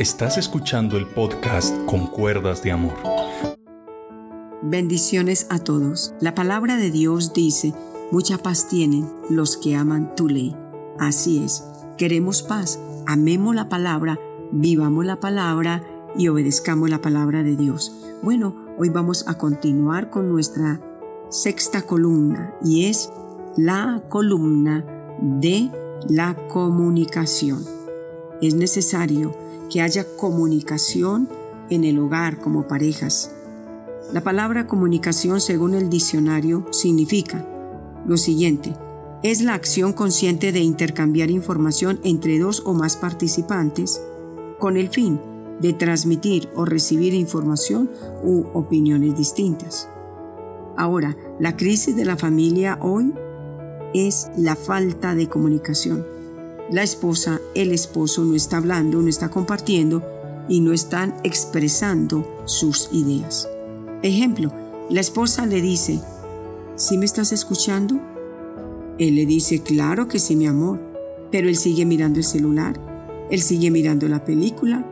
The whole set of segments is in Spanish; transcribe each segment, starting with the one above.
Estás escuchando el podcast Con Cuerdas de Amor. Bendiciones a todos. La palabra de Dios dice, mucha paz tienen los que aman tu ley. Así es, queremos paz, amemos la palabra, vivamos la palabra y obedezcamos la palabra de Dios. Bueno, hoy vamos a continuar con nuestra sexta columna y es la columna de la comunicación. Es necesario que haya comunicación en el hogar como parejas. La palabra comunicación según el diccionario significa lo siguiente, es la acción consciente de intercambiar información entre dos o más participantes con el fin de transmitir o recibir información u opiniones distintas. Ahora, la crisis de la familia hoy es la falta de comunicación la esposa, el esposo no está hablando, no está compartiendo y no están expresando sus ideas. Ejemplo, la esposa le dice, ¿sí me estás escuchando? Él le dice, claro que sí, mi amor, pero él sigue mirando el celular, él sigue mirando la película,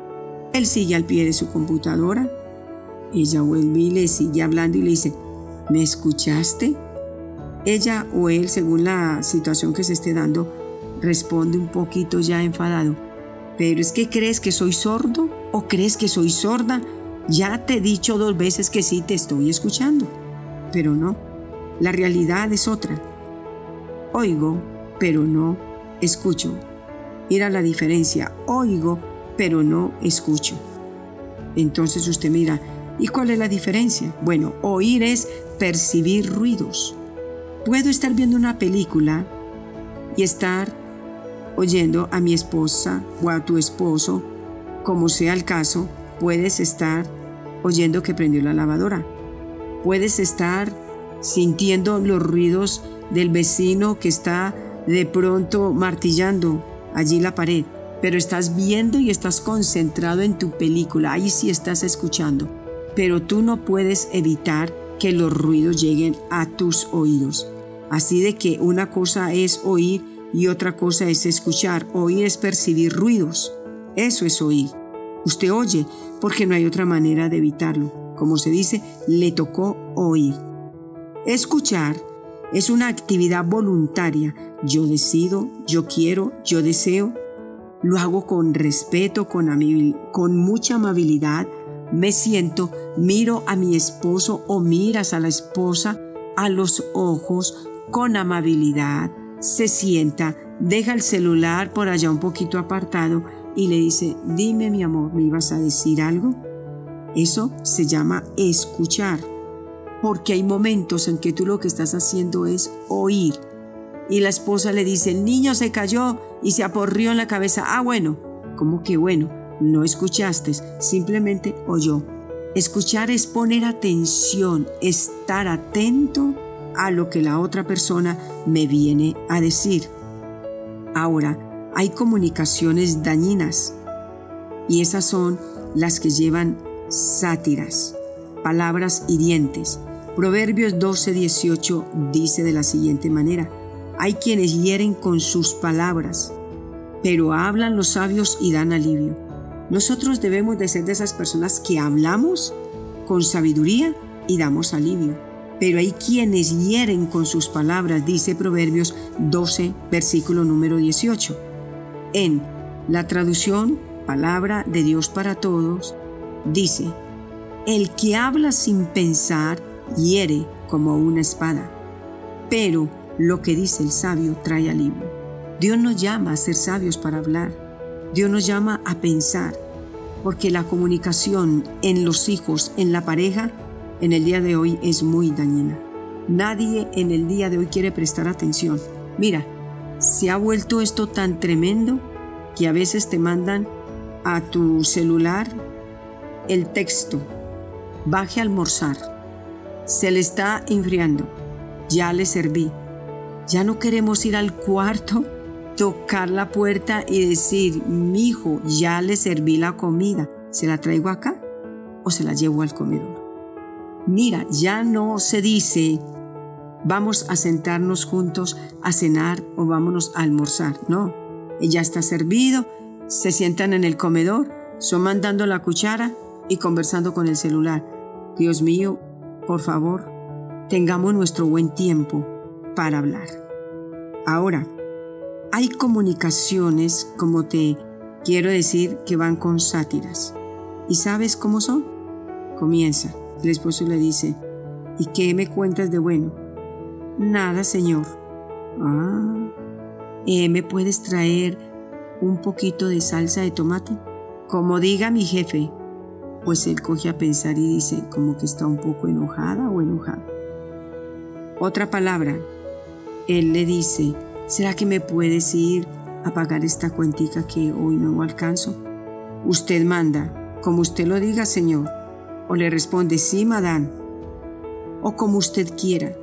él sigue al pie de su computadora. Ella vuelve y le sigue hablando y le dice, ¿me escuchaste? Ella o él, según la situación que se esté dando, responde un poquito ya enfadado. Pero es que crees que soy sordo o crees que soy sorda. Ya te he dicho dos veces que sí te estoy escuchando. Pero no, la realidad es otra. Oigo, pero no escucho. Mira la diferencia. Oigo, pero no escucho. Entonces usted mira, ¿y cuál es la diferencia? Bueno, oír es percibir ruidos. Puedo estar viendo una película y estar oyendo a mi esposa o a tu esposo, como sea el caso, puedes estar oyendo que prendió la lavadora. Puedes estar sintiendo los ruidos del vecino que está de pronto martillando allí la pared, pero estás viendo y estás concentrado en tu película, ahí sí estás escuchando, pero tú no puedes evitar que los ruidos lleguen a tus oídos. Así de que una cosa es oír y otra cosa es escuchar. Oír es percibir ruidos. Eso es oír. Usted oye porque no hay otra manera de evitarlo. Como se dice, le tocó oír. Escuchar es una actividad voluntaria. Yo decido, yo quiero, yo deseo. Lo hago con respeto, con, con mucha amabilidad. Me siento, miro a mi esposo o miras a la esposa a los ojos con amabilidad, se sienta, deja el celular por allá un poquito apartado y le dice, dime mi amor, ¿me ibas a decir algo? Eso se llama escuchar, porque hay momentos en que tú lo que estás haciendo es oír. Y la esposa le dice, el niño se cayó y se aporrió en la cabeza. Ah, bueno, ¿cómo que bueno? No escuchaste, simplemente oyó. Escuchar es poner atención, estar atento a lo que la otra persona me viene a decir. Ahora, hay comunicaciones dañinas y esas son las que llevan sátiras, palabras hirientes. Proverbios 12:18 dice de la siguiente manera, hay quienes hieren con sus palabras, pero hablan los sabios y dan alivio. Nosotros debemos de ser de esas personas que hablamos con sabiduría y damos alivio pero hay quienes hieren con sus palabras, dice Proverbios 12, versículo número 18. En la traducción Palabra de Dios para Todos, dice, El que habla sin pensar hiere como una espada, pero lo que dice el sabio trae alivio. Dios nos llama a ser sabios para hablar, Dios nos llama a pensar, porque la comunicación en los hijos, en la pareja, en el día de hoy es muy dañina. Nadie en el día de hoy quiere prestar atención. Mira, se ha vuelto esto tan tremendo que a veces te mandan a tu celular el texto, baje a almorzar, se le está enfriando, ya le serví. Ya no queremos ir al cuarto, tocar la puerta y decir, mi hijo, ya le serví la comida, ¿se la traigo acá o se la llevo al comedor? Mira, ya no se dice vamos a sentarnos juntos a cenar o vámonos a almorzar. No, ya está servido, se sientan en el comedor, son mandando la cuchara y conversando con el celular. Dios mío, por favor, tengamos nuestro buen tiempo para hablar. Ahora, hay comunicaciones, como te quiero decir, que van con sátiras. ¿Y sabes cómo son? Comienza. El esposo le dice, ¿y qué me cuentas de bueno? Nada, señor. Ah, ¿eh, ¿me puedes traer un poquito de salsa de tomate? Como diga mi jefe, pues él coge a pensar y dice como que está un poco enojada o enojado. Otra palabra, él le dice, ¿será que me puedes ir a pagar esta cuentica que hoy no alcanzo? Usted manda, como usted lo diga, señor. O le responde, sí, madame. O como usted quiera.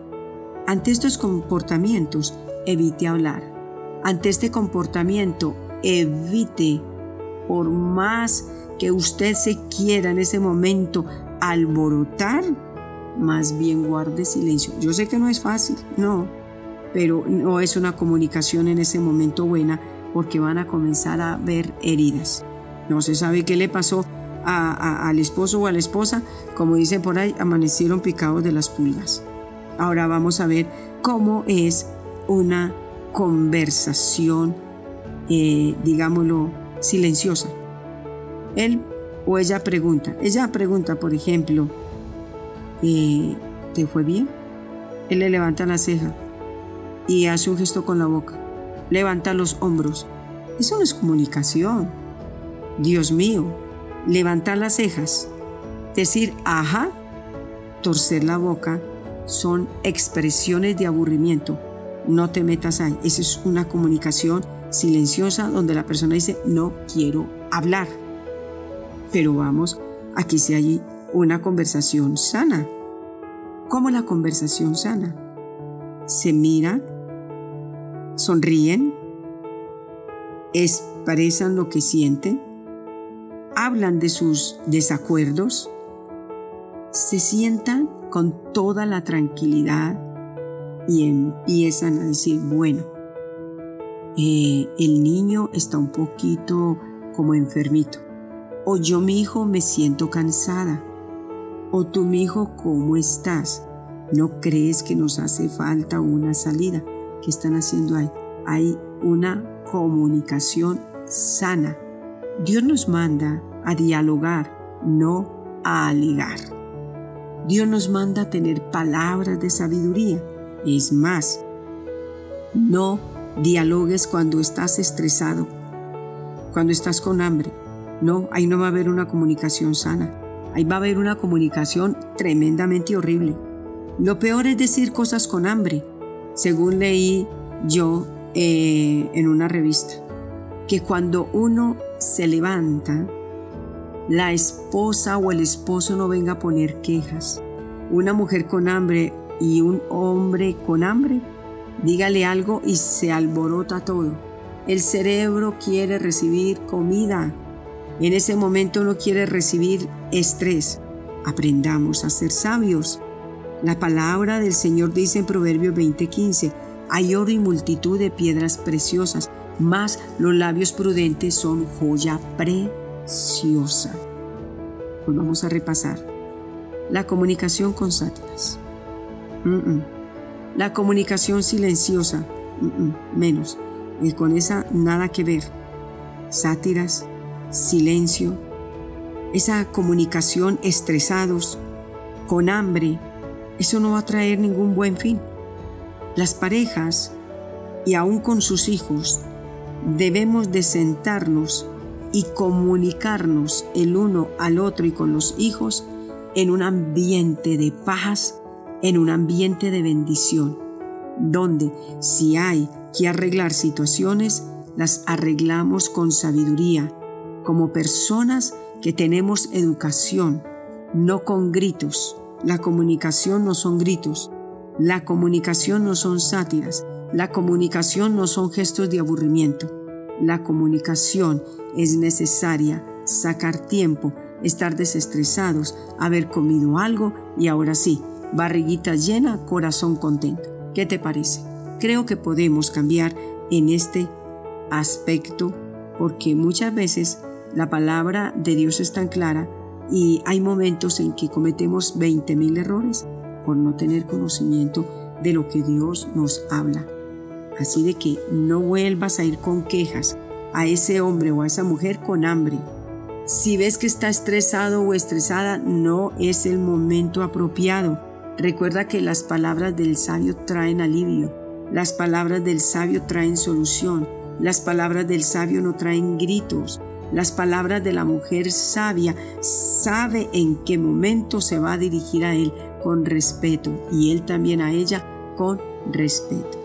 Ante estos comportamientos, evite hablar. Ante este comportamiento, evite, por más que usted se quiera en ese momento alborotar, más bien guarde silencio. Yo sé que no es fácil, no, pero no es una comunicación en ese momento buena porque van a comenzar a ver heridas. No se sabe qué le pasó al esposo o a la esposa, como dicen por ahí, amanecieron picados de las pulgas. Ahora vamos a ver cómo es una conversación, eh, digámoslo, silenciosa. Él o ella pregunta. Ella pregunta, por ejemplo, eh, ¿te fue bien? Él le levanta la ceja y hace un gesto con la boca. Levanta los hombros. Eso no es comunicación. Dios mío, levantar las cejas, decir ajá, torcer la boca, son expresiones de aburrimiento. No te metas ahí. Esa es una comunicación silenciosa donde la persona dice no quiero hablar pero vamos a que sea allí una conversación sana. ¿Cómo la conversación sana? Se miran, sonríen, expresan lo que sienten, hablan de sus desacuerdos, se sientan con toda la tranquilidad y empiezan a decir, bueno, eh, el niño está un poquito como enfermito o yo mi hijo me siento cansada, o tú mi hijo ¿cómo estás? ¿No crees que nos hace falta una salida? ¿Qué están haciendo ahí? Hay una comunicación sana. Dios nos manda a dialogar, no a alegar. Dios nos manda a tener palabras de sabiduría. Es más, no dialogues cuando estás estresado, cuando estás con hambre, no, ahí no va a haber una comunicación sana. Ahí va a haber una comunicación tremendamente horrible. Lo peor es decir cosas con hambre, según leí yo eh, en una revista, que cuando uno se levanta, la esposa o el esposo no venga a poner quejas. Una mujer con hambre y un hombre con hambre, dígale algo y se alborota todo. El cerebro quiere recibir comida, en ese momento no quiere recibir estrés. Aprendamos a ser sabios. La palabra del Señor dice en Proverbios 20:15, hay oro y multitud de piedras preciosas, mas los labios prudentes son joya preciosa. Pues vamos a repasar. La comunicación con sátiras. La comunicación silenciosa. Menos. Y con esa nada que ver. Sátiras, silencio, esa comunicación estresados, con hambre, eso no va a traer ningún buen fin. Las parejas, y aún con sus hijos, debemos de sentarnos y comunicarnos el uno al otro y con los hijos en un ambiente de paz, en un ambiente de bendición, donde si hay que arreglar situaciones, las arreglamos con sabiduría, como personas que tenemos educación, no con gritos. La comunicación no son gritos, la comunicación no son sátiras, la comunicación no son gestos de aburrimiento. La comunicación es necesaria, sacar tiempo, estar desestresados, haber comido algo y ahora sí, barriguita llena, corazón contento. ¿Qué te parece? Creo que podemos cambiar en este aspecto porque muchas veces La palabra de Dios es tan clara y hay momentos en que cometemos 20.000 errores por no tener conocimiento de lo que Dios nos habla. Así de que no vuelvas a ir con quejas a ese hombre o a esa mujer con hambre. Si ves que está estresado o estresada, no es el momento apropiado. Recuerda que las palabras del sabio traen alivio, las palabras del sabio traen solución, las palabras del sabio no traen gritos, las palabras de la mujer sabia sabe en qué momento se va a dirigir a él con respeto y él también a ella con respeto.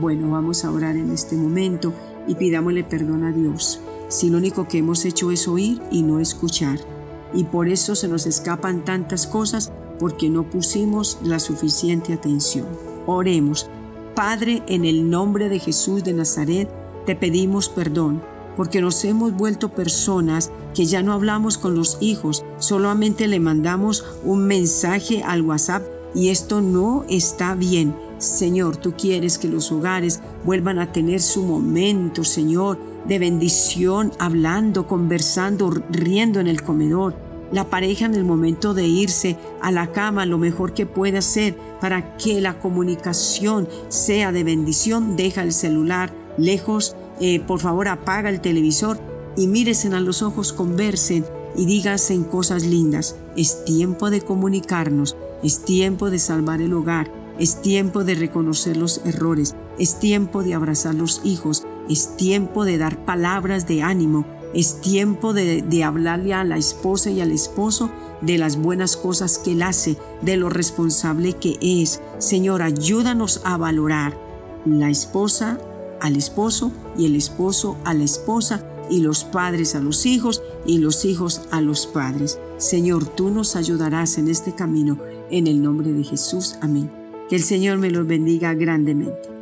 Bueno, vamos a orar en este momento y pidámosle perdón a Dios si lo único que hemos hecho es oír y no escuchar. Y por eso se nos escapan tantas cosas porque no pusimos la suficiente atención. Oremos. Padre, en el nombre de Jesús de Nazaret, te pedimos perdón porque nos hemos vuelto personas que ya no hablamos con los hijos, solamente le mandamos un mensaje al WhatsApp y esto no está bien. Señor, tú quieres que los hogares vuelvan a tener su momento, Señor, de bendición, hablando, conversando, riendo en el comedor. La pareja en el momento de irse a la cama, lo mejor que puede hacer para que la comunicación sea de bendición, deja el celular lejos eh, por favor apaga el televisor y míresen a los ojos, conversen y díganse cosas lindas. Es tiempo de comunicarnos, es tiempo de salvar el hogar, es tiempo de reconocer los errores, es tiempo de abrazar los hijos, es tiempo de dar palabras de ánimo, es tiempo de, hablarle a la esposa y al esposo de las buenas cosas que él hace, de lo responsable que es. Señor, ayúdanos a valorar la esposa al esposo y el esposo a la esposa y los padres a los hijos y los hijos a los padres. Señor, tú nos ayudarás en este camino en el nombre de Jesús. Amén. Que el Señor me los bendiga grandemente.